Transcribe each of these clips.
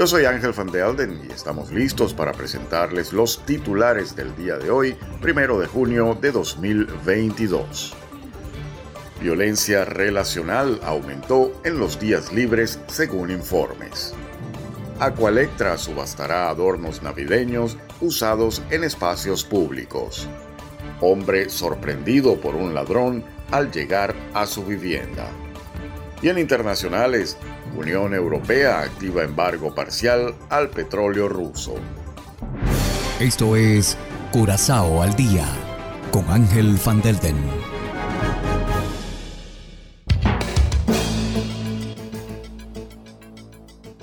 Yo soy Ángel Van de Alden y estamos listos para presentarles los titulares del día de hoy, primero de junio de 2022. Violencia relacional aumentó en los días libres según informes. Aqualectra subastará adornos navideños usados en espacios públicos. Hombre sorprendido por un ladrón al llegar a su vivienda. Y en internacionales, Unión Europea activa embargo parcial al petróleo ruso. Esto es Curazao al día con Ángel Van Delden.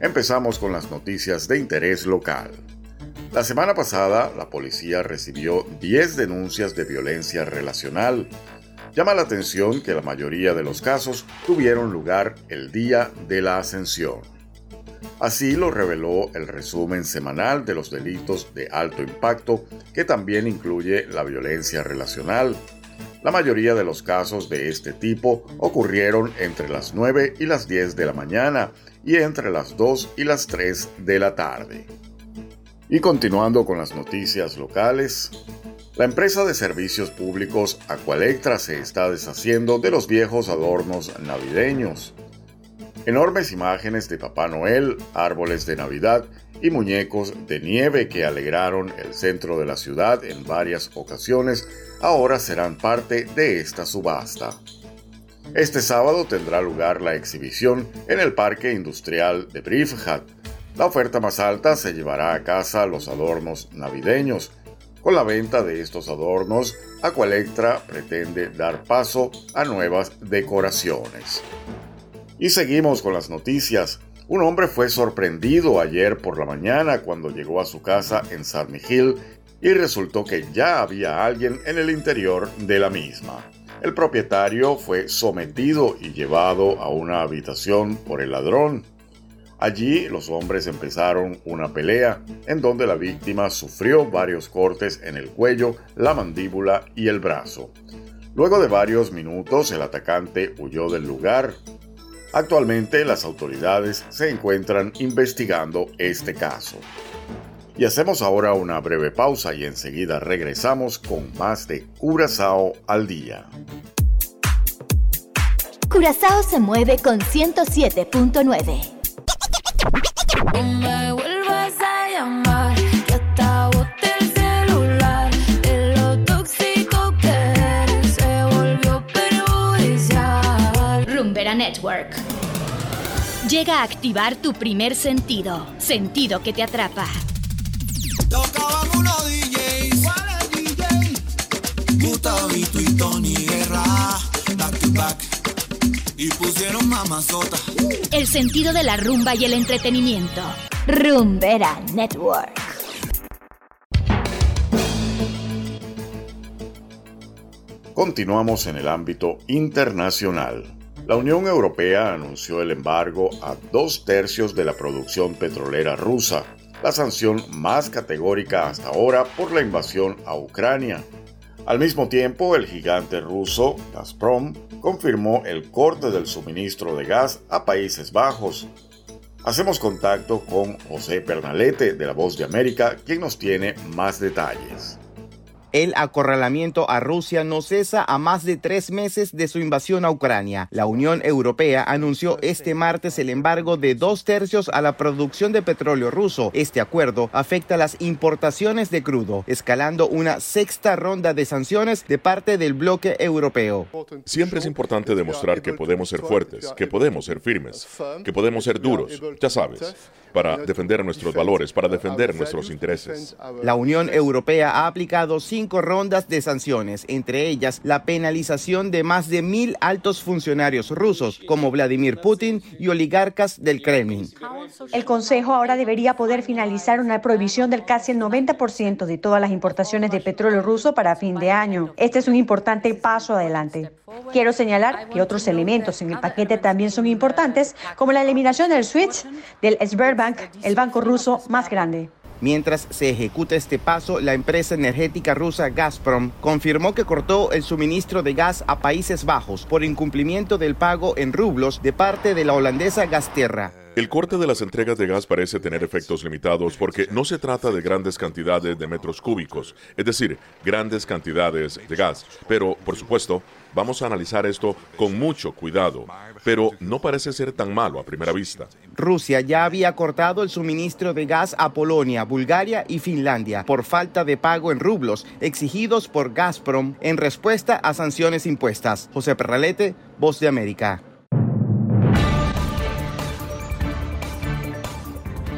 Empezamos con las noticias de interés local. La semana pasada, la policía recibió 10 denuncias de violencia relacional Llama la atención que la mayoría de los casos tuvieron lugar el día de la ascensión. Así lo reveló el resumen semanal de los delitos de alto impacto, que también incluye la violencia relacional. La mayoría de los casos de este tipo ocurrieron entre las 9 y las 10 de la mañana y entre las 2 y las 3 de la tarde. Y continuando con las noticias locales, la empresa de servicios públicos Aqualectra se está deshaciendo de los viejos adornos navideños. Enormes imágenes de Papá Noel, árboles de Navidad y muñecos de nieve que alegraron el centro de la ciudad en varias ocasiones ahora serán parte de esta subasta. Este sábado tendrá lugar la exhibición en el Parque Industrial de Briefhat. La oferta más alta se llevará a casa los adornos navideños, con la venta de estos adornos, Aqualectra pretende dar paso a nuevas decoraciones. Y seguimos con las noticias. Un hombre fue sorprendido ayer por la mañana cuando llegó a su casa en San Miguel y resultó que ya había alguien en el interior de la misma. El propietario fue sometido y llevado a una habitación por el ladrón. Allí los hombres empezaron una pelea en donde la víctima sufrió varios cortes en el cuello, la mandíbula y el brazo. Luego de varios minutos el atacante huyó del lugar. Actualmente las autoridades se encuentran investigando este caso. Y hacemos ahora una breve pausa y enseguida regresamos con más de Curazao al día. Curazao se mueve con 107.9. Network. Llega a activar tu primer sentido, sentido que te atrapa. Tocaban unos DJs. ¿Cuáles DJs? Gustavito y Tony pusieron mamazota. El sentido de la rumba y el entretenimiento. Rumbera Network. Continuamos en el ámbito internacional. La Unión Europea anunció el embargo a dos tercios de la producción petrolera rusa, la sanción más categórica hasta ahora por la invasión a Ucrania. Al mismo tiempo, el gigante ruso Gazprom confirmó el corte del suministro de gas a Países Bajos. Hacemos contacto con José Pernalete de La Voz de América, quien nos tiene más detalles. El acorralamiento a Rusia no cesa a más de tres meses de su invasión a Ucrania. La Unión Europea anunció este martes el embargo de dos tercios a la producción de petróleo ruso. Este acuerdo afecta las importaciones de crudo, escalando una sexta ronda de sanciones de parte del bloque europeo. Siempre es importante demostrar que podemos ser fuertes, que podemos ser firmes, que podemos ser duros, ya sabes, para defender nuestros valores, para defender nuestros intereses. La Unión Europea ha aplicado cinco rondas de sanciones, entre ellas la penalización de más de mil altos funcionarios rusos, como Vladimir Putin y oligarcas del Kremlin. El Consejo ahora debería poder finalizar una prohibición del casi el 90% de todas las importaciones de petróleo ruso para fin de año. Este es un importante paso adelante. Quiero señalar que otros elementos en el paquete también son importantes, como la eliminación del switch del Sberbank, el banco ruso más grande. Mientras se ejecuta este paso, la empresa energética rusa Gazprom confirmó que cortó el suministro de gas a Países Bajos por incumplimiento del pago en rublos de parte de la holandesa Gasterra. El corte de las entregas de gas parece tener efectos limitados porque no se trata de grandes cantidades de metros cúbicos, es decir, grandes cantidades de gas. Pero, por supuesto, vamos a analizar esto con mucho cuidado, pero no parece ser tan malo a primera vista. Rusia ya había cortado el suministro de gas a Polonia, Bulgaria y Finlandia por falta de pago en rublos exigidos por Gazprom en respuesta a sanciones impuestas. José Perralete, Voz de América.